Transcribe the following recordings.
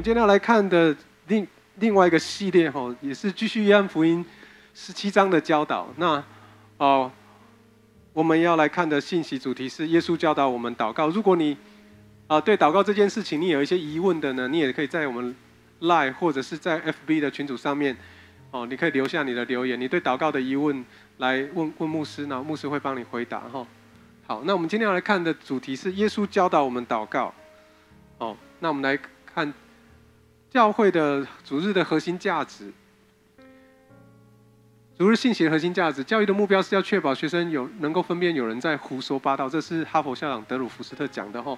我们今天要来看的另另外一个系列哈，也是继续约翰福音十七章的教导。那哦，我们要来看的信息主题是耶稣教导我们祷告。如果你啊对祷告这件事情你有一些疑问的呢，你也可以在我们 live 或者是在 FB 的群组上面哦，你可以留下你的留言，你对祷告的疑问来问问牧师，然后牧师会帮你回答哈。好，那我们今天要来看的主题是耶稣教导我们祷告。哦，那我们来看教会的主日的核心价值。主日信息的核心价值，教育的目标是要确保学生有能够分辨有人在胡说八道。这是哈佛校长德鲁福斯特讲的哈。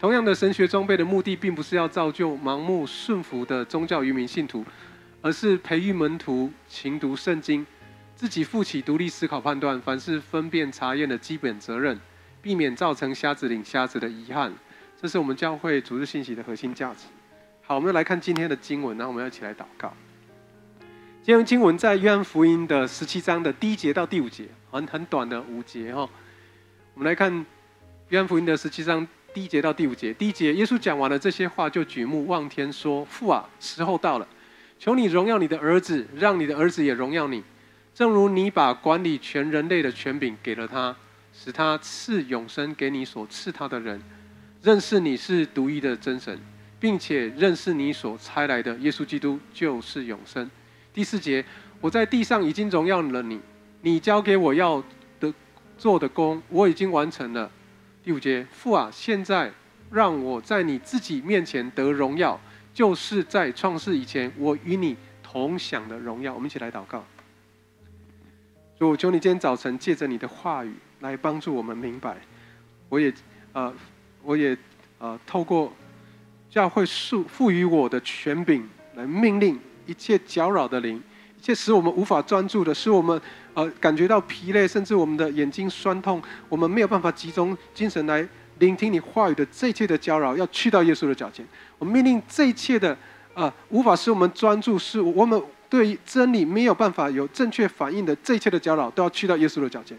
同样的，神学装备的目的，并不是要造就盲目顺服的宗教愚民信徒，而是培育门徒勤读圣经，自己负起独立思考、判断、凡事分辨、查验的基本责任，避免造成瞎子领瞎子的遗憾。这是我们教会主日信息的核心价值。好，我们来看今天的经文，然后我们要一起来祷告。今天经文在约翰福音的十七章的第一节到第五节，很很短的五节哈。我们来看约翰福音的十七章第一节到第五节。第一节，耶稣讲完了这些话，就举目望天说：“父啊，时候到了，求你荣耀你的儿子，让你的儿子也荣耀你，正如你把管理全人类的权柄给了他，使他赐永生给你所赐他的人。”认识你是独一的真神，并且认识你所差来的耶稣基督就是永生。第四节，我在地上已经荣耀了你，你交给我要的做的工，我已经完成了。第五节，父啊，现在让我在你自己面前得荣耀，就是在创世以前我与你同享的荣耀。我们一起来祷告。主，求你今天早晨借着你的话语来帮助我们明白。我也呃。我也呃透过教会赋赋予我的权柄来命令一切搅扰的灵，一切使我们无法专注的，使我们呃感觉到疲累，甚至我们的眼睛酸痛，我们没有办法集中精神来聆听你话语的这一切的搅扰，要去到耶稣的脚前。我命令这一切的呃无法使我们专注，是我们对于真理没有办法有正确反应的这一切的搅扰，都要去到耶稣的脚前。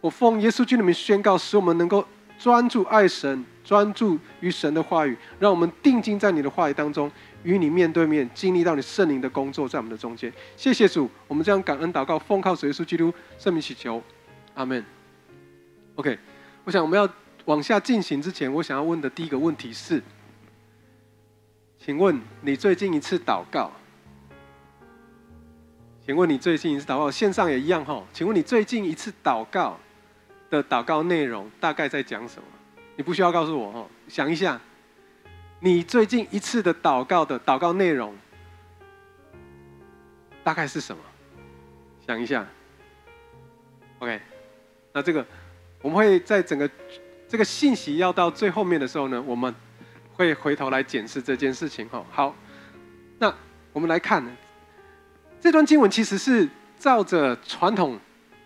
我奉耶稣基督的名宣告，使我们能够专注爱神。专注于神的话语，让我们定睛在你的话语当中，与你面对面，经历到你圣灵的工作在我们的中间。谢谢主，我们将感恩祷告，奉靠主耶稣基督圣名祈求，阿门。OK，我想我们要往下进行之前，我想要问的第一个问题是：请问你最近一次祷告？请问你最近一次祷告，线上也一样哈？请问你最近一次祷告的祷告内容大概在讲什么？你不需要告诉我哦，想一下，你最近一次的祷告的祷告内容大概是什么？想一下。OK，那这个我们会在整个这个信息要到最后面的时候呢，我们会回头来检视这件事情哈。好，那我们来看这段经文，其实是照着传统，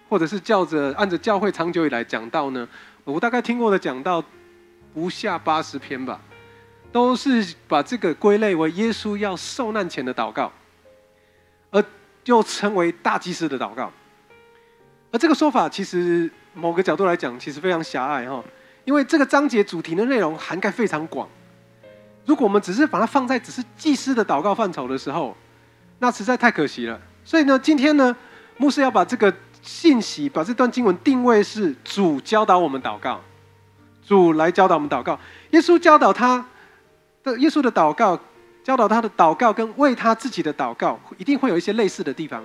或者是照着按着教会长久以来讲到呢，我大概听过的讲到。不下八十篇吧，都是把这个归类为耶稣要受难前的祷告，而又称为大祭司的祷告。而这个说法其实某个角度来讲，其实非常狭隘哈，因为这个章节主题的内容涵盖非常广。如果我们只是把它放在只是祭司的祷告范畴的时候，那实在太可惜了。所以呢，今天呢，牧师要把这个信息，把这段经文定位是主教导我们祷告。主来教导我们祷告，耶稣教导他的耶稣的祷告，教导他的祷告跟为他自己的祷告，一定会有一些类似的地方，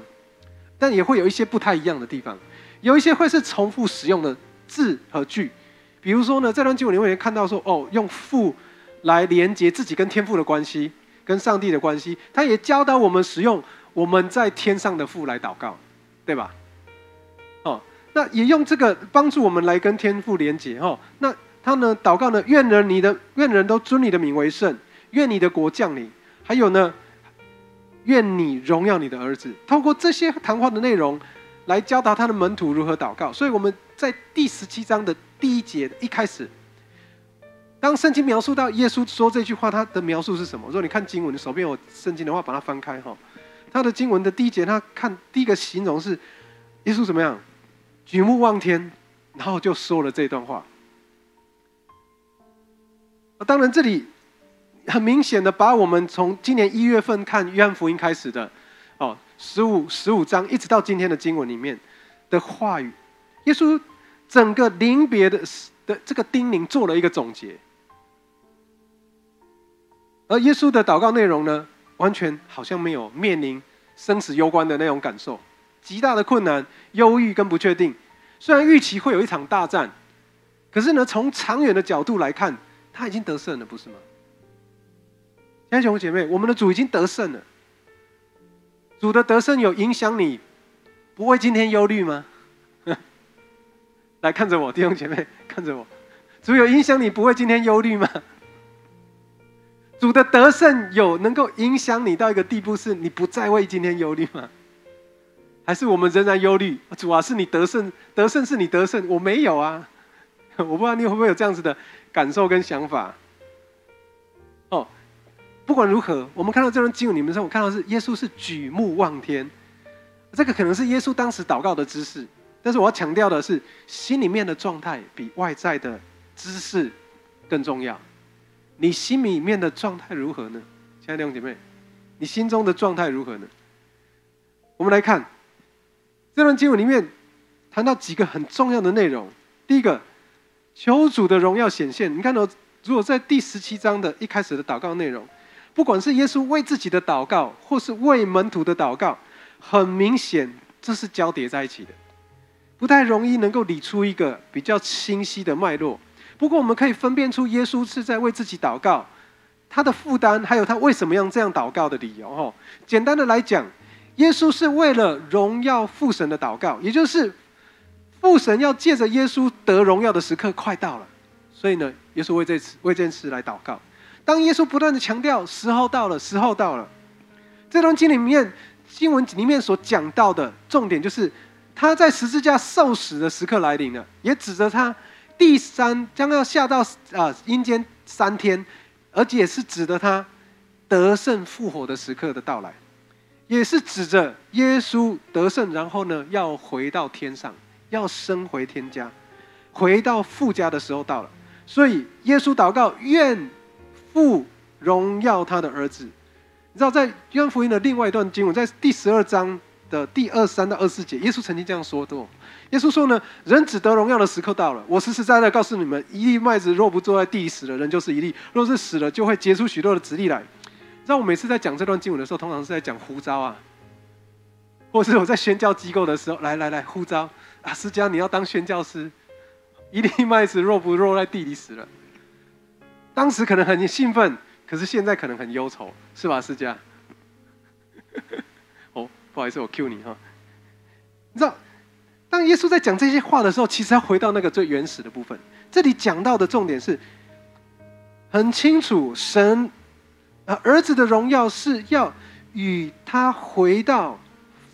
但也会有一些不太一样的地方。有一些会是重复使用的字和句，比如说呢，这段经文你会看到说，哦，用父来连接自己跟天父的关系，跟上帝的关系。他也教导我们使用我们在天上的父来祷告，对吧？哦，那也用这个帮助我们来跟天父连接，哦，那。他呢，祷告呢，愿人你的愿人都尊你的名为圣，愿你的国降临。还有呢，愿你荣耀你的儿子。通过这些谈话的内容，来教导他的门徒如何祷告。所以我们在第十七章的第一节一开始，当圣经描述到耶稣说这句话，他的描述是什么？如果你看经文，你手边有圣经的话，把它翻开哈。他的经文的第一节，他看第一个形容是耶稣怎么样？举目望天，然后就说了这段话。当然，这里很明显的把我们从今年一月份看约翰福音开始的，哦，十五十五章一直到今天的经文里面的话语，耶稣整个临别的的这个叮咛做了一个总结。而耶稣的祷告内容呢，完全好像没有面临生死攸关的那种感受，极大的困难、忧郁跟不确定。虽然预期会有一场大战，可是呢，从长远的角度来看，他已经得胜了，不是吗？亲爱的兄姐妹，我们的主已经得胜了。主的得胜有影响你，不会今天忧虑吗？来看着我，弟兄姐妹，看着我，主有影响你，不会今天忧虑吗？主的得胜有能够影响你到一个地步，是你不再为今天忧虑吗？还是我们仍然忧虑？主啊，是你得胜，得胜是你得胜，我没有啊！我不知道你会不会有这样子的感受跟想法。哦，不管如何，我们看到这段经文里面时候，我看到是耶稣是举目望天，这个可能是耶稣当时祷告的姿势。但是我要强调的是，心里面的状态比外在的姿势更重要。你心里面的状态如何呢，亲爱的弟兄姐妹？你心中的状态如何呢？我们来看这段经文里面谈到几个很重要的内容。第一个，求主的荣耀显现。你看到，如果在第十七章的一开始的祷告内容，不管是耶稣为自己的祷告，或是为门徒的祷告，很明显这是交叠在一起的，不太容易能够理出一个比较清晰的脉络。不过，我们可以分辨出耶稣是在为自己祷告，他的负担，还有他为什么要这样祷告的理由。哦，简单的来讲，耶稣是为了荣耀父神的祷告，也就是父神要借着耶稣得荣耀的时刻快到了，所以呢，耶稣为这次为这件事来祷告。当耶稣不断的强调时候到了，时候到了，这段经里面经文里面所讲到的重点就是他在十字架受死的时刻来临了，也指着他。第三将要下到啊阴间三天，而且是指着他得胜复活的时刻的到来，也是指着耶稣得胜，然后呢要回到天上，要升回天家，回到父家的时候到了。所以耶稣祷告，愿父荣耀他的儿子。你知道，在约翰福音的另外一段经文，在第十二章的第二三到二四节，耶稣曾经这样说过。耶稣说呢，人只得荣耀的时刻到了。我实实在在告诉你们，一粒麦子若不坐在地里死了，人就是一粒；若是死了，就会结出许多的子粒来。知道我每次在讲这段经文的时候，通常是在讲呼召啊，或是我在宣教机构的时候，来来来呼召啊，施佳你要当宣教师。一粒麦子若不落在地里死了，当时可能很兴奋，可是现在可能很忧愁，是吧，施佳？哦，不好意思，我 Q 你哈，你知道？当耶稣在讲这些话的时候，其实要回到那个最原始的部分。这里讲到的重点是很清楚，神啊儿子的荣耀是要与他回到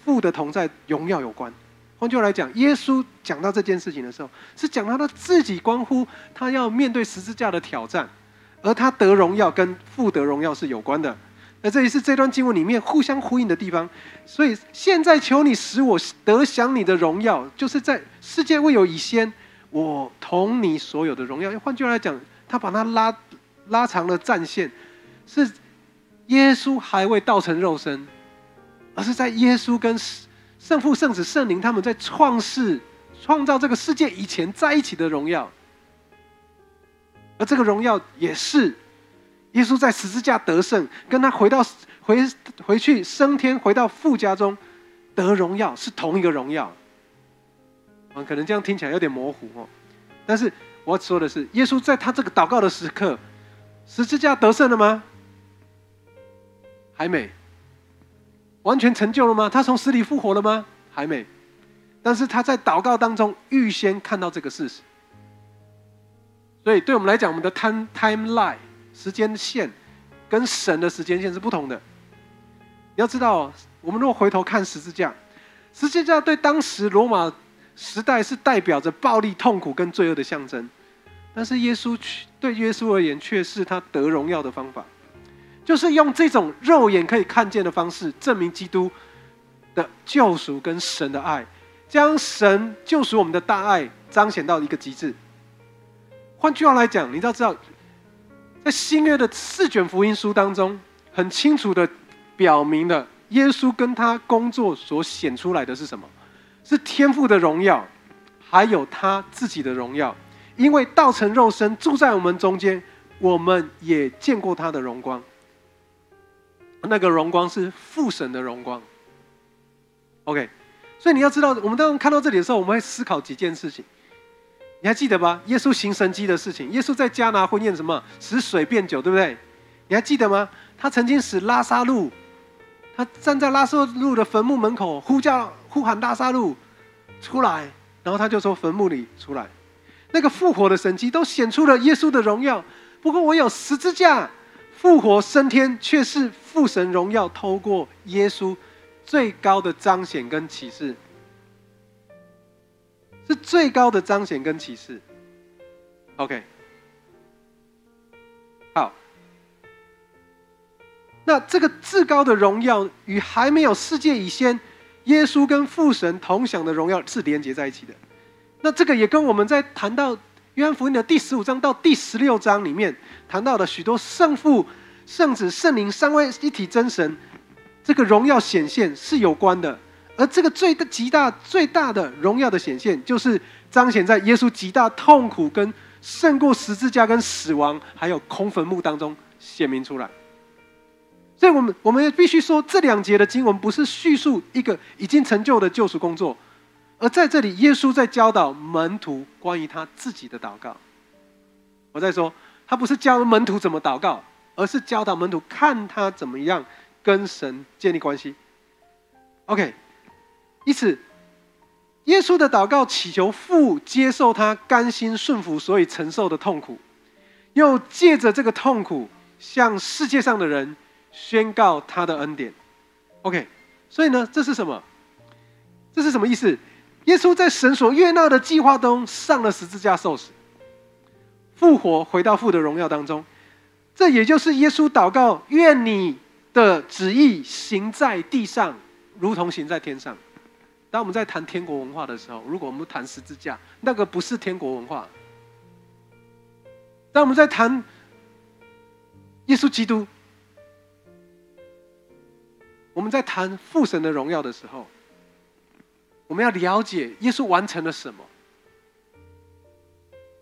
父的同在荣耀有关。换句话来讲，耶稣讲到这件事情的时候，是讲到他自己关乎他要面对十字架的挑战，而他得荣耀跟父得荣耀是有关的。那这也是这段经文里面互相呼应的地方，所以现在求你使我得享你的荣耀，就是在世界未有以先，我同你所有的荣耀。换句话来讲，他把它拉拉长了战线，是耶稣还未道成肉身，而是在耶稣跟圣父、圣子、圣灵他们在创世、创造这个世界以前在一起的荣耀，而这个荣耀也是。耶稣在十字架得胜，跟他回到回回去升天，回到父家中得荣耀，是同一个荣耀。啊，可能这样听起来有点模糊哦。但是我要说的是，耶稣在他这个祷告的时刻，十字架得胜了吗？还没。完全成就了吗？他从死里复活了吗？还没。但是他在祷告当中预先看到这个事实，所以对我们来讲，我们的 time timeline。时间线跟神的时间线是不同的。你要知道，我们如果回头看十字架，十字架对当时罗马时代是代表着暴力、痛苦跟罪恶的象征，但是耶稣对耶稣而言却是他得荣耀的方法，就是用这种肉眼可以看见的方式，证明基督的救赎跟神的爱，将神救赎我们的大爱彰显到一个极致。换句话来讲，你要知道。在新约的四卷福音书当中，很清楚的表明了耶稣跟他工作所显出来的是什么？是天父的荣耀，还有他自己的荣耀。因为道成肉身住在我们中间，我们也见过他的荣光。那个荣光是父神的荣光。OK，所以你要知道，我们当看到这里的时候，我们会思考几件事情。你还记得吗？耶稣行神迹的事情，耶稣在迦拿婚宴什么使水变酒，对不对？你还记得吗？他曾经使拉萨路，他站在拉萨路的坟墓门口呼叫呼喊拉萨路出来，然后他就从坟墓里出来。那个复活的神迹都显出了耶稣的荣耀。不过，我有十字架复活升天，却是父神荣耀透过耶稣最高的彰显跟启示。是最高的彰显跟启示。OK，好，那这个至高的荣耀与还没有世界以先，耶稣跟父神同享的荣耀是连接在一起的。那这个也跟我们在谈到约翰福音的第十五章到第十六章里面谈到的许多圣父、圣子、圣灵三位一体真神这个荣耀显现是有关的。而这个最大、极大、最大的荣耀的显现，就是彰显在耶稣极大痛苦、跟胜过十字架、跟死亡，还有空坟墓当中显明出来。所以，我们我们必须说，这两节的经文不是叙述一个已经成就的救赎工作，而在这里，耶稣在教导门徒关于他自己的祷告。我在说，他不是教门徒怎么祷告，而是教导门徒看他怎么样跟神建立关系。OK。因此，耶稣的祷告祈求父接受他甘心顺服所以承受的痛苦，又借着这个痛苦向世界上的人宣告他的恩典。OK，所以呢，这是什么？这是什么意思？耶稣在神所悦纳的计划中上了十字架受死，复活回到父的荣耀当中。这也就是耶稣祷告：愿你的旨意行在地上，如同行在天上。当我们在谈天国文化的时候，如果我们谈十字架，那个不是天国文化。当我们在谈耶稣基督，我们在谈父神的荣耀的时候，我们要了解耶稣完成了什么。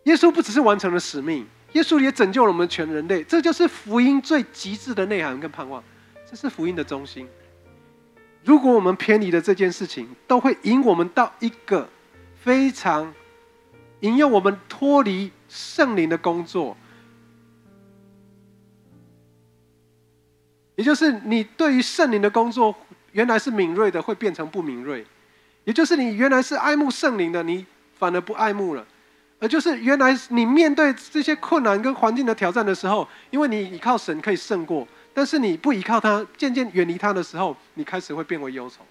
耶稣不只是完成了使命，耶稣也拯救了我们全人类。这就是福音最极致的内涵跟盼望，这是福音的中心。如果我们偏离了这件事情，都会引我们到一个非常引诱我们脱离圣灵的工作，也就是你对于圣灵的工作原来是敏锐的，会变成不敏锐；也就是你原来是爱慕圣灵的，你反而不爱慕了；而就是原来你面对这些困难跟环境的挑战的时候，因为你依靠神可以胜过。但是你不依靠他，渐渐远离他的时候，你开始会变为忧愁。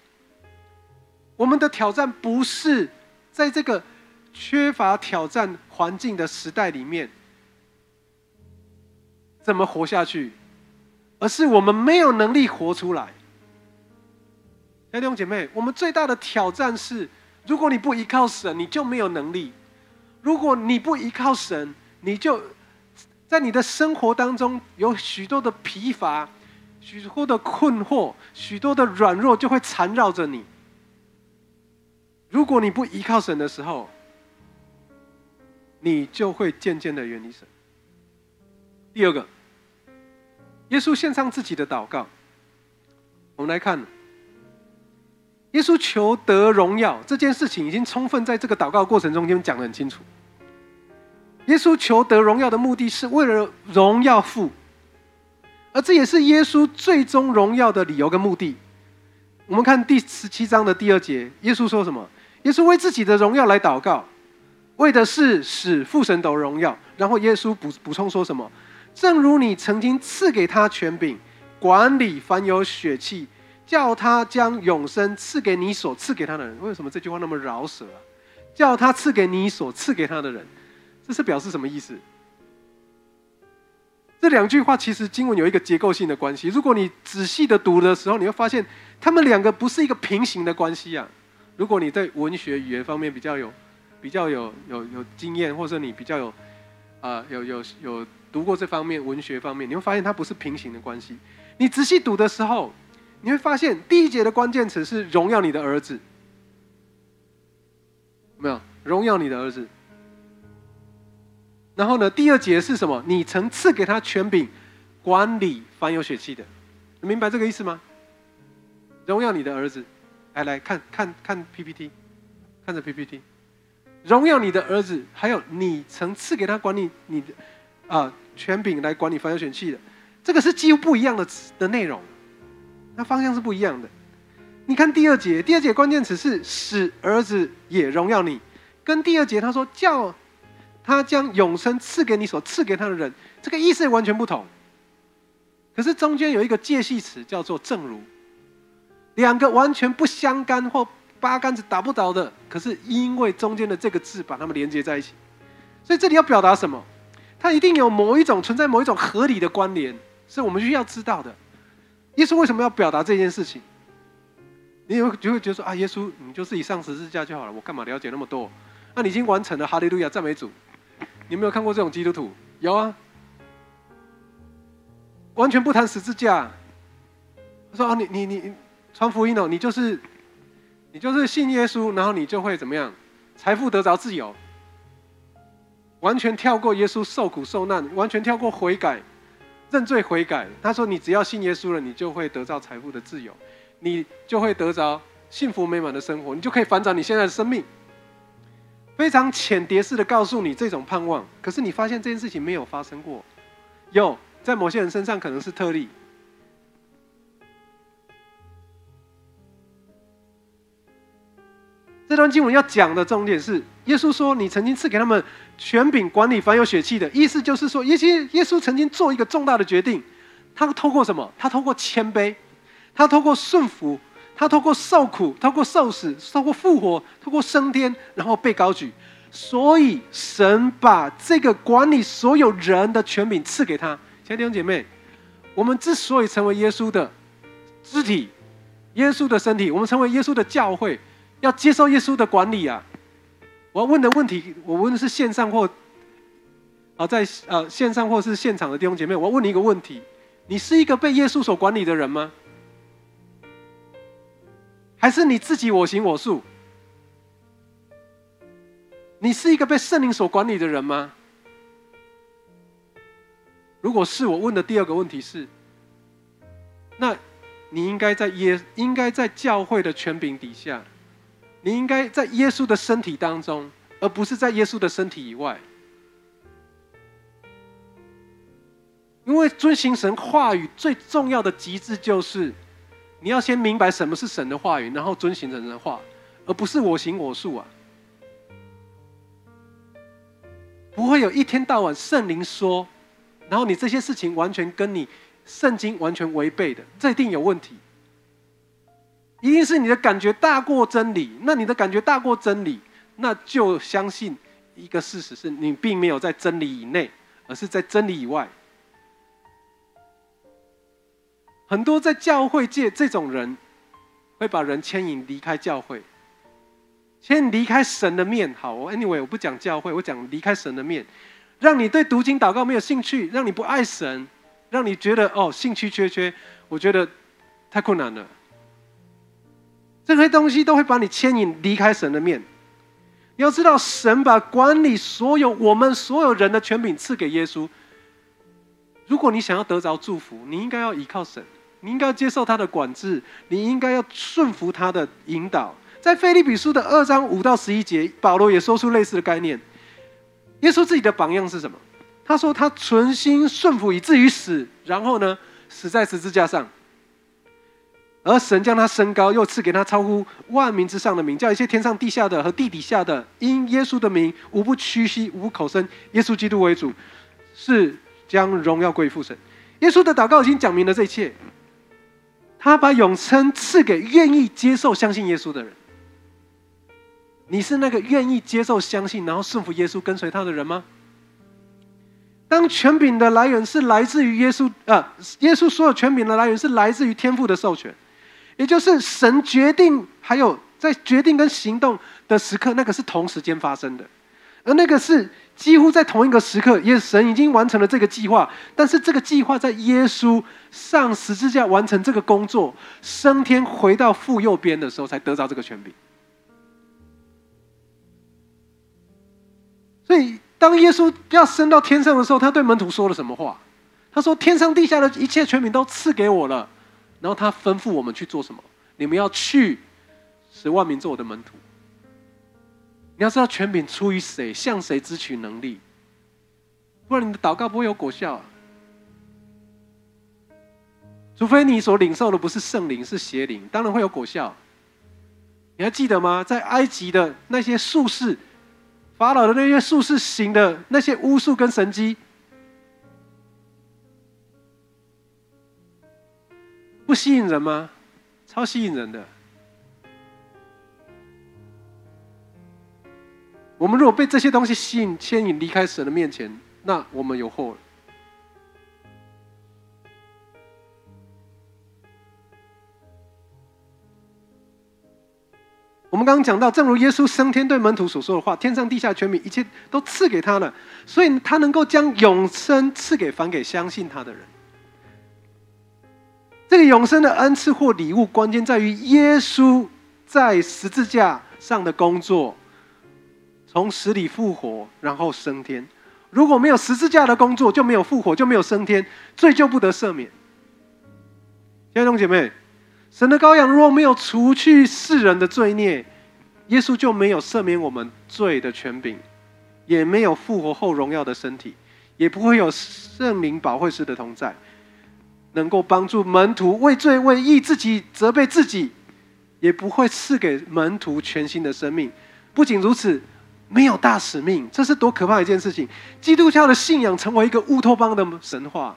我们的挑战不是在这个缺乏挑战环境的时代里面怎么活下去，而是我们没有能力活出来。弟兄姐妹，我们最大的挑战是：如果你不依靠神，你就没有能力；如果你不依靠神，你就。在你的生活当中，有许多的疲乏，许多的困惑，许多的软弱，就会缠绕着你。如果你不依靠神的时候，你就会渐渐的远离神。第二个，耶稣献上自己的祷告。我们来看，耶稣求得荣耀这件事情，已经充分在这个祷告过程中间讲得很清楚。耶稣求得荣耀的目的是为了荣耀父，而这也是耶稣最终荣耀的理由跟目的。我们看第十七章的第二节，耶稣说什么？耶稣为自己的荣耀来祷告，为的是使父神得荣耀。然后耶稣补补充说什么？正如你曾经赐给他权柄，管理凡有血气，叫他将永生赐给你所赐给他的人。为什么这句话那么饶舌啊？叫他赐给你所赐给他的人。这是表示什么意思？这两句话其实经文有一个结构性的关系。如果你仔细的读的时候，你会发现他们两个不是一个平行的关系啊。如果你对文学语言方面比较有、比较有、有有经验，或者你比较有啊有有有读过这方面文学方面，你会发现它不是平行的关系。你仔细读的时候，你会发现第一节的关键词是荣耀你的儿子，没有荣耀你的儿子。然后呢，第二节是什么？你曾赐给他权柄，管理凡有血气的，明白这个意思吗？荣耀你的儿子，来来看看看 PPT，看着 PPT，荣耀你的儿子，还有你曾赐给他管理你的啊权柄来管理凡有血气的，这个是几乎不一样的的内容，那方向是不一样的。你看第二节，第二节关键词是使儿子也荣耀你，跟第二节他说叫。他将永生赐给你所赐给他的人，这个意思完全不同。可是中间有一个介系词叫做“正如”，两个完全不相干或八竿子打不着的，可是因为中间的这个字把它们连接在一起，所以这里要表达什么？它一定有某一种存在某一种合理的关联，是我们需要知道的。耶稣为什么要表达这件事情？你会就会觉得说啊，耶稣你就自己上十字架就好了，我干嘛了解那么多？那你已经完成了，哈利路亚，赞美主。你有没有看过这种基督徒？有啊，完全不谈十字架。他说：“啊，你你你传福音哦，你就是你就是信耶稣，然后你就会怎么样？财富得着自由，完全跳过耶稣受苦受难，完全跳过悔改、认罪悔改。他说：你只要信耶稣了，你就会得到财富的自由，你就会得着幸福美满的生活，你就可以反转你现在的生命。”非常浅碟式的告诉你这种盼望，可是你发现这件事情没有发生过，有在某些人身上可能是特例。这段经文要讲的重点是，耶稣说：“你曾经赐给他们权柄管理凡有血气的。”意思就是说，耶稣耶稣曾经做一个重大的决定，他透过什么？他透过谦卑，他透过顺服。他透过受苦，透过受死，透过复活，透过升天，然后被高举。所以神把这个管理所有人的权柄赐给他。亲爱的弟兄姐妹，我们之所以成为耶稣的肢体，耶稣的身体，我们成为耶稣的教会，要接受耶稣的管理啊！我要问的问题，我问的是线上或啊在呃线上或是现场的弟兄姐妹，我要问你一个问题：你是一个被耶稣所管理的人吗？还是你自己我行我素？你是一个被圣灵所管理的人吗？如果是，我问的第二个问题是：那你应该在耶，应该在教会的权柄底下，你应该在耶稣的身体当中，而不是在耶稣的身体以外。因为遵行神话语最重要的极致就是。你要先明白什么是神的话语，然后遵行神的话，而不是我行我素啊！不会有一天到晚圣灵说，然后你这些事情完全跟你圣经完全违背的，这一定有问题。一定是你的感觉大过真理，那你的感觉大过真理，那就相信一个事实：是你并没有在真理以内，而是在真理以外。很多在教会界这种人，会把人牵引离开教会，牵离开神的面。好我，anyway，我不讲教会，我讲离开神的面，让你对读经祷告没有兴趣，让你不爱神，让你觉得哦兴趣缺缺。我觉得太困难了。这些东西都会把你牵引离开神的面。你要知道，神把管理所有我们所有人的权柄赐给耶稣。如果你想要得着祝福，你应该要依靠神。你应该要接受他的管制，你应该要顺服他的引导。在菲利比书的二章五到十一节，保罗也说出类似的概念。耶稣自己的榜样是什么？他说他存心顺服以至于死，然后呢，死在十字架上。而神将他升高，又赐给他超乎万民之上的名，叫一切天上地下的和地底下的，因耶稣的名，无不屈膝，无不口声，耶稣基督为主，是将荣耀归父神。耶稣的祷告已经讲明了这一切。他把永生赐给愿意接受、相信耶稣的人。你是那个愿意接受、相信，然后顺服耶稣、跟随他的人吗？当权柄的来源是来自于耶稣啊，耶稣所有权柄的来源是来自于天父的授权，也就是神决定，还有在决定跟行动的时刻，那个是同时间发生的。而那个是几乎在同一个时刻，也神已经完成了这个计划。但是这个计划在耶稣上十字架完成这个工作，升天回到父右边的时候，才得到这个权柄。所以，当耶稣要升到天上的时候，他对门徒说了什么话？他说：“天上地下的一切权柄都赐给我了。”然后他吩咐我们去做什么？你们要去十万名做我的门徒。你要知道权柄出于谁，向谁支取能力，不然你的祷告不会有果效啊。除非你所领受的不是圣灵，是邪灵，当然会有果效。你还记得吗？在埃及的那些术士，法老的那些术士行的那些巫术跟神机，不吸引人吗？超吸引人的。我们如果被这些东西吸引、牵引离开神的面前，那我们有祸了。我们刚刚讲到，正如耶稣升天对门徒所说的话：“天上地下权柄，一切都赐给他了。”所以，他能够将永生赐给凡给相信他的人。这个永生的恩赐或礼物，关键在于耶稣在十字架上的工作。从死里复活，然后升天。如果没有十字架的工作，就没有复活，就没有升天，罪就不得赦免。弟兄姐妹，神的羔羊如果没有除去世人的罪孽，耶稣就没有赦免我们罪的权柄，也没有复活后荣耀的身体，也不会有圣灵保惠师的同在，能够帮助门徒为罪为义，自己责备自己，也不会赐给门徒全新的生命。不仅如此。没有大使命，这是多可怕一件事情！基督教的信仰成为一个乌托邦的神话。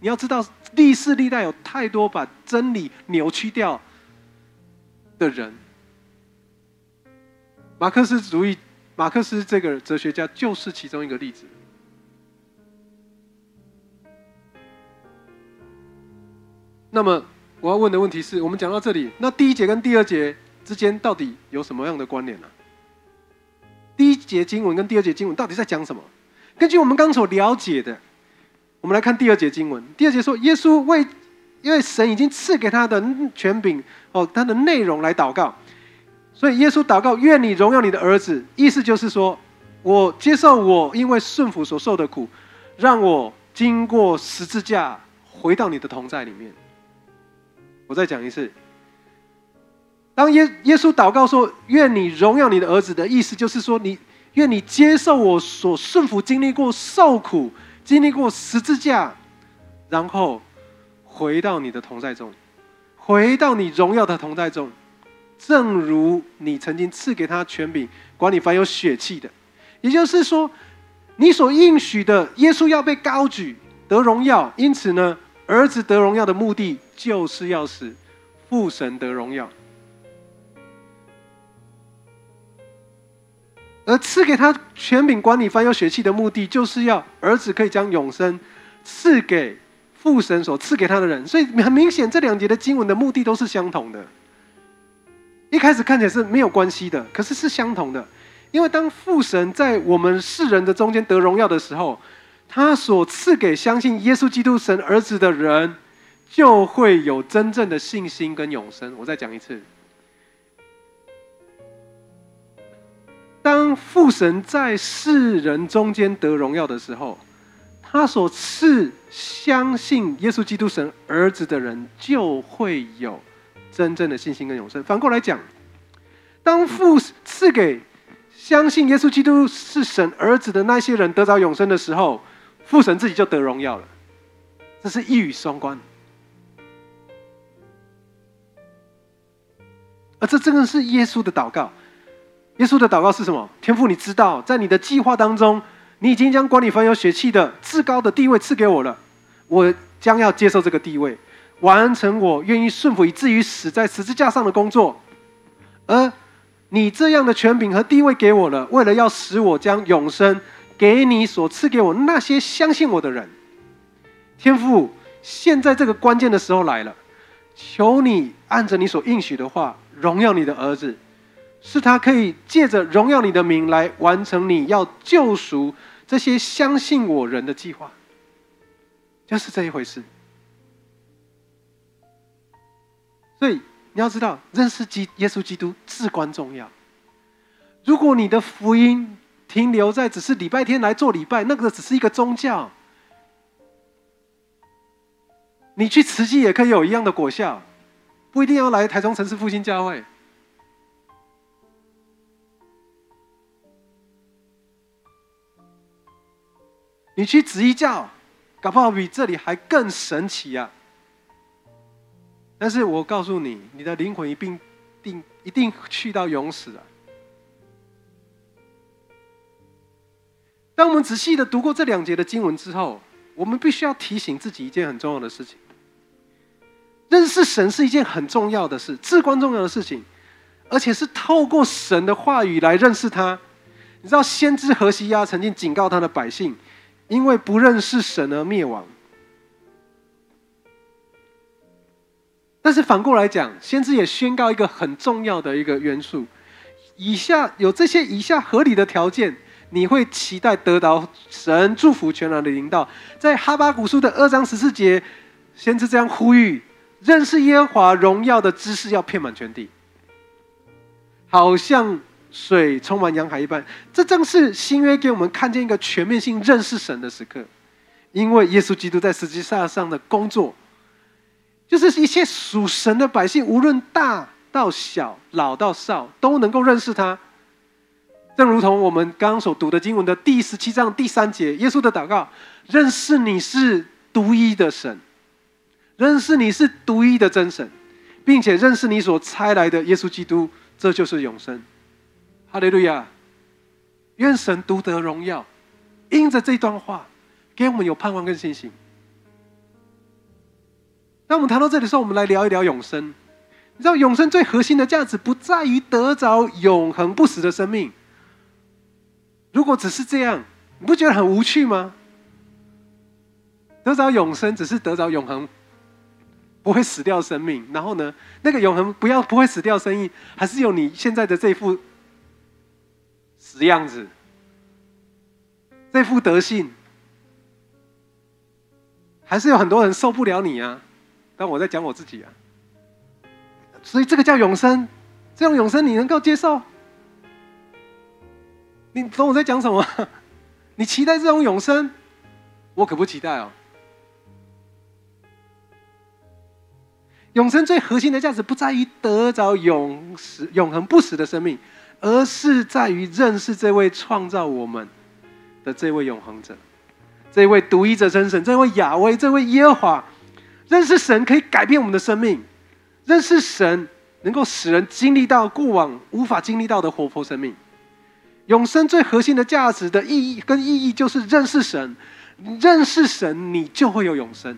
你要知道，历世历代有太多把真理扭曲掉的人。马克思主义，马克思这个哲学家就是其中一个例子。那么，我要问的问题是：我们讲到这里，那第一节跟第二节之间到底有什么样的关联呢？第一节经文跟第二节经文到底在讲什么？根据我们刚所了解的，我们来看第二节经文。第二节说，耶稣为因为神已经赐给他的权柄哦，他的内容来祷告，所以耶稣祷告：愿你荣耀你的儿子。意思就是说，我接受我因为顺服所受的苦，让我经过十字架回到你的同在里面。我再讲一次。当耶耶稣祷告说：“愿你荣耀你的儿子”的意思，就是说，你愿你接受我所顺服、经历过受苦、经历过十字架，然后回到你的同在中，回到你荣耀的同在中，正如你曾经赐给他权柄管理凡有血气的。也就是说，你所应许的耶稣要被高举得荣耀，因此呢，儿子得荣耀的目的就是要使父神得荣耀。而赐给他权柄管理凡有血气的目的，就是要儿子可以将永生赐给父神所赐给他的人。所以很明显，这两节的经文的目的都是相同的。一开始看起来是没有关系的，可是是相同的。因为当父神在我们世人的中间得荣耀的时候，他所赐给相信耶稣基督神儿子的人，就会有真正的信心跟永生。我再讲一次。当父神在世人中间得荣耀的时候，他所赐相信耶稣基督神儿子的人，就会有真正的信心跟永生。反过来讲，当父赐给相信耶稣基督是神儿子的那些人得着永生的时候，父神自己就得荣耀了。这是一语双关，而这真的是耶稣的祷告。耶稣的祷告是什么？天父，你知道，在你的计划当中，你已经将管理凡有血气的至高的地位赐给我了。我将要接受这个地位，完成我愿意顺服以至于死在十字架上的工作。而你这样的权柄和地位给我了，为了要使我将永生给你所赐给我那些相信我的人。天父，现在这个关键的时候来了，求你按着你所应许的话，荣耀你的儿子。是他可以借着荣耀你的名来完成你要救赎这些相信我人的计划，就是这一回事。所以你要知道，认识基耶稣基督至关重要。如果你的福音停留在只是礼拜天来做礼拜，那个只是一个宗教，你去慈济也可以有一样的果效，不一定要来台中城市复兴教会。你去紫衣教，搞不好比这里还更神奇啊！但是我告诉你，你的灵魂一定定一定去到永死啊！当我们仔细的读过这两节的经文之后，我们必须要提醒自己一件很重要的事情：认识神是一件很重要的事，至关重要的事情，而且是透过神的话语来认识他。你知道，先知何西亚曾经警告他的百姓。因为不认识神而灭亡，但是反过来讲，先知也宣告一个很重要的一个元素：以下有这些以下合理的条件，你会期待得到神祝福全然的引导。在哈巴古书的二章十四节，先知这样呼吁：认识耶和华荣耀的知识要遍满全地，好像。水充满洋海一般，这正是新约给我们看见一个全面性认识神的时刻。因为耶稣基督在十字架上的工作，就是一切属神的百姓，无论大到小、老到少，都能够认识他。正如同我们刚刚所读的经文的第十七章第三节，耶稣的祷告：认识你是独一的神，认识你是独一的真神，并且认识你所差来的耶稣基督，这就是永生。哈利路亚！愿神独得荣耀，因着这段话，给我们有盼望跟信心。当我们谈到这里的时候，我们来聊一聊永生。你知道，永生最核心的价值不在于得着永恒不死的生命。如果只是这样，你不觉得很无趣吗？得着永生只是得着永恒不会死掉生命，然后呢，那个永恒不要不会死掉生命，还是有你现在的这副。死样子，这副德性，还是有很多人受不了你啊！但我在讲我自己啊，所以这个叫永生，这种永生你能够接受？你懂我在讲什么？你期待这种永生，我可不期待哦。永生最核心的价值不在于得着永死、永恒不死的生命。而是在于认识这位创造我们的这位永恒者，这位独一者真神，这位亚威，这位耶和华。认识神可以改变我们的生命，认识神能够使人经历到过往无法经历到的活泼生命。永生最核心的价值的意义跟意义就是认识神，认识神你就会有永生。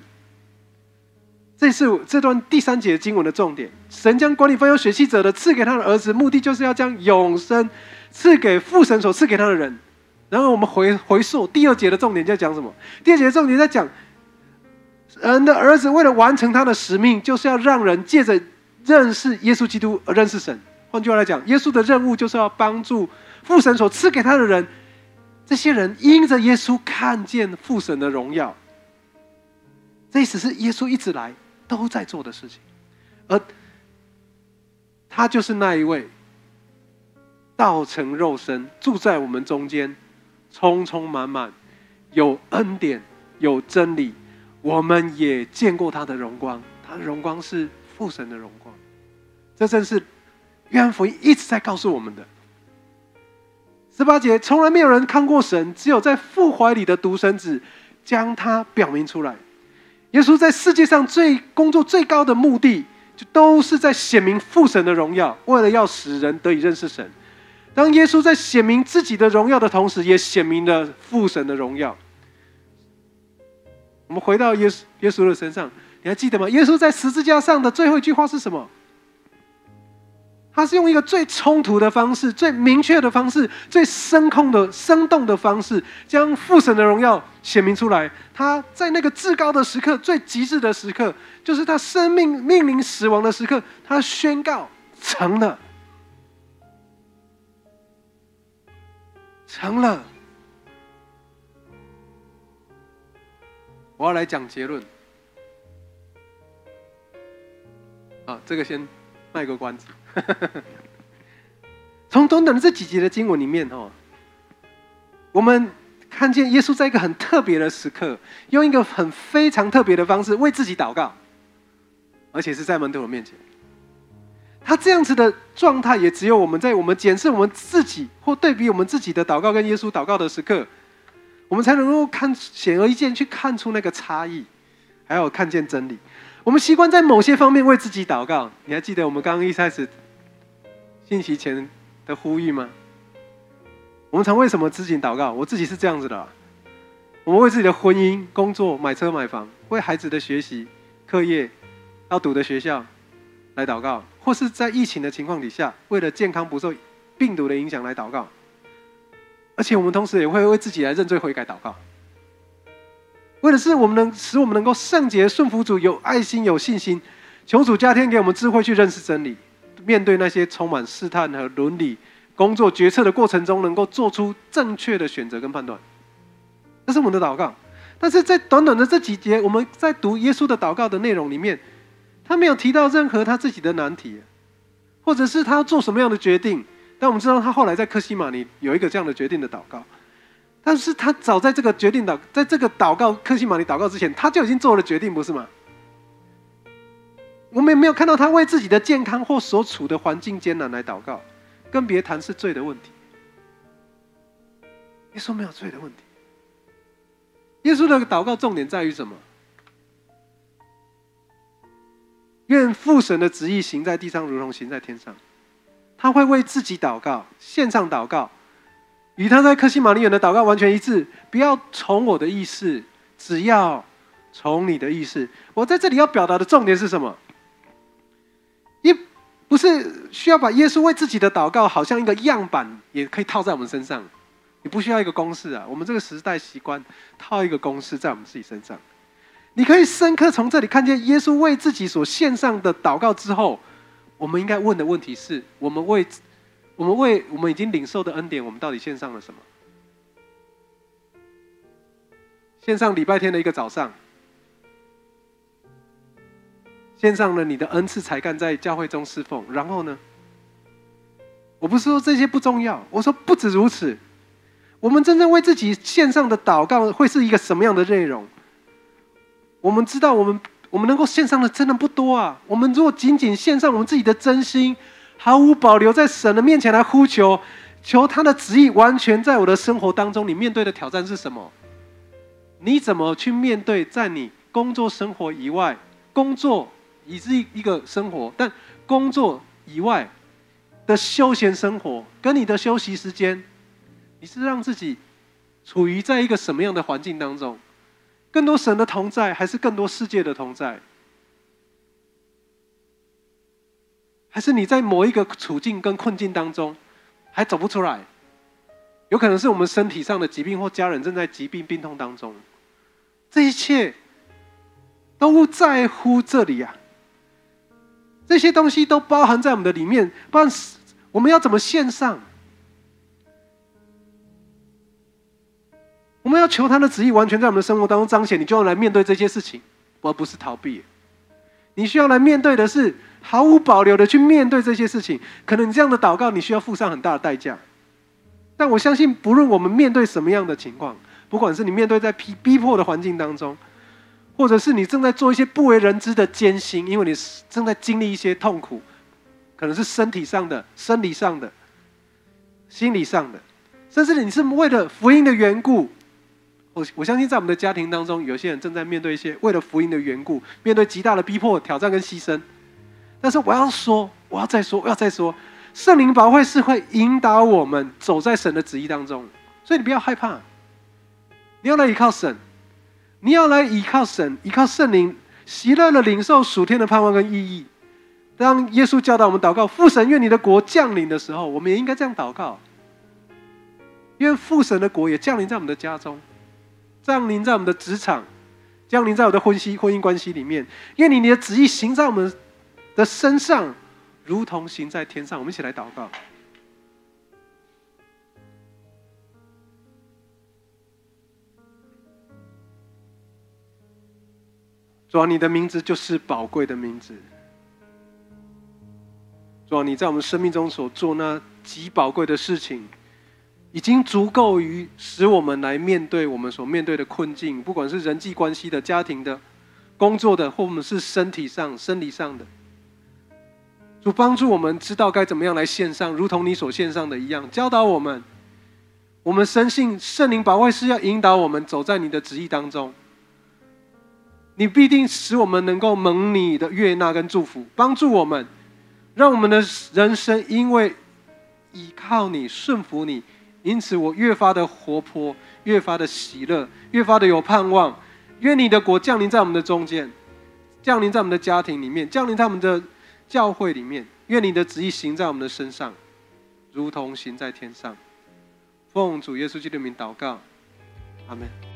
这是这段第三节经文的重点。神将管理分有血气者的赐给他的儿子，目的就是要将永生赐给父神所赐给他的人。然后我们回回溯第二节的重点在讲什么？第二节的重点在讲人的儿子为了完成他的使命，就是要让人借着认识耶稣基督而认识神。换句话来讲，耶稣的任务就是要帮助父神所赐给他的人，这些人因着耶稣看见父神的荣耀。这意思是耶稣一直来。都在做的事情，而他就是那一位道成肉身住在我们中间，充充满满有恩典有真理，我们也见过他的荣光，他的荣光是父神的荣光，这正是约翰福音一直在告诉我们的。十八节，从来没有人看过神，只有在父怀里的独生子将他表明出来。耶稣在世界上最工作最高的目的，就都是在显明父神的荣耀，为了要使人得以认识神。当耶稣在显明自己的荣耀的同时，也显明了父神的荣耀。我们回到耶稣耶稣的身上，你还记得吗？耶稣在十字架上的最后一句话是什么？他是用一个最冲突的方式、最明确的方式、最深空的、生动的方式，将父神的荣耀显明出来。他在那个至高的时刻、最极致的时刻，就是他生命面临死亡的时刻，他宣告成了。成了。我要来讲结论。啊，这个先卖个关子。从短短的这几节的经文里面，哦，我们看见耶稣在一个很特别的时刻，用一个很非常特别的方式为自己祷告，而且是在门徒的面前。他这样子的状态，也只有我们在我们检视我们自己或对比我们自己的祷告跟耶稣祷告的时刻。我们才能够看显而易见去看出那个差异，还有看见真理。我们习惯在某些方面为自己祷告。你还记得我们刚刚一开始信息前的呼吁吗？我们常为什么自己祷告？我自己是这样子的：我们为自己的婚姻、工作、买车买房，为孩子的学习、课业要读的学校来祷告，或是在疫情的情况底下，为了健康不受病毒的影响来祷告。而且我们同时也会为自己来认罪悔改祷告，为的是我们能使我们能够圣洁顺服主，有爱心有信心，求主加添给我们智慧去认识真理，面对那些充满试探和伦理工作决策的过程中，能够做出正确的选择跟判断。这是我们的祷告。但是在短短的这几节，我们在读耶稣的祷告的内容里面，他没有提到任何他自己的难题，或者是他要做什么样的决定。但我们知道，他后来在克西玛尼有一个这样的决定的祷告，但是他早在这个决定祷，在这个祷告克西玛尼祷告之前，他就已经做了决定，不是吗？我们也没有看到他为自己的健康或所处的环境艰难来祷告，更别谈是罪的问题。耶稣没有罪的问题。耶稣的祷告重点在于什么？愿父神的旨意行在地上，如同行在天上。他会为自己祷告，献上祷告，与他在克西玛利园的祷告完全一致。不要从我的意思，只要从你的意思。我在这里要表达的重点是什么？一不是需要把耶稣为自己的祷告，好像一个样板，也可以套在我们身上。你不需要一个公式啊，我们这个时代习惯套一个公式在我们自己身上。你可以深刻从这里看见耶稣为自己所献上的祷告之后。我们应该问的问题是：我们为我们为我们已经领受的恩典，我们到底献上了什么？献上礼拜天的一个早上，献上了你的恩赐才干在教会中侍奉。然后呢？我不是说这些不重要，我说不止如此。我们真正为自己献上的祷告会是一个什么样的内容？我们知道我们。我们能够献上的真的不多啊！我们如果仅仅献上我们自己的真心，毫无保留在神的面前来呼求，求他的旨意完全在我的生活当中，你面对的挑战是什么？你怎么去面对在你工作生活以外，工作已是一个生活，但工作以外的休闲生活跟你的休息时间，你是让自己处于在一个什么样的环境当中？更多神的同在，还是更多世界的同在？还是你在某一个处境跟困境当中，还走不出来？有可能是我们身体上的疾病，或家人正在疾病病痛当中。这一切都在乎这里呀！这些东西都包含在我们的里面，不然我们要怎么献上？我们要求他的旨意完全在我们的生活当中彰显，你就要来面对这些事情，而不是逃避。你需要来面对的是毫无保留的去面对这些事情。可能你这样的祷告，你需要付上很大的代价。但我相信，不论我们面对什么样的情况，不管是你面对在逼逼迫的环境当中，或者是你正在做一些不为人知的艰辛，因为你正在经历一些痛苦，可能是身体上的、生理上的、心理上的，甚至你是为了福音的缘故。我我相信，在我们的家庭当中，有些人正在面对一些为了福音的缘故，面对极大的逼迫、挑战跟牺牲。但是我要说，我要再说，我要再说，圣灵保会是会引导我们走在神的旨意当中，所以你不要害怕，你要来依靠神，你要来依靠神，依靠圣灵，喜乐的领受属天的盼望跟意义。当耶稣教导我们祷告父神愿你的国降临的时候，我们也应该这样祷告，愿父神的国也降临在我们的家中。降临在我们的职场，降临在我的婚姻婚姻关系里面，因为你你的旨意行在我们的身上如同行在天上，我们一起来祷告。主啊，你的名字就是宝贵的名字。主啊，你在我们生命中所做那极宝贵的事情，已经足够于使我们来面对我们所面对的困境，不管是人际关系的、家庭的、工作的，或我们是身体上、生理上的。主帮助我们知道该怎么样来献上，如同你所献上的一样，教导我们。我们深信圣灵保卫是要引导我们走在你的旨意当中。你必定使我们能够蒙你的悦纳跟祝福，帮助我们。让我们的人生因为依靠你、顺服你，因此我越发的活泼，越发的喜乐，越发的有盼望。愿你的国降临在我们的中间，降临在我们的家庭里面，降临在我们的教会里面。愿你的旨意行在我们的身上，如同行在天上。奉主耶稣基督的名祷告，阿门。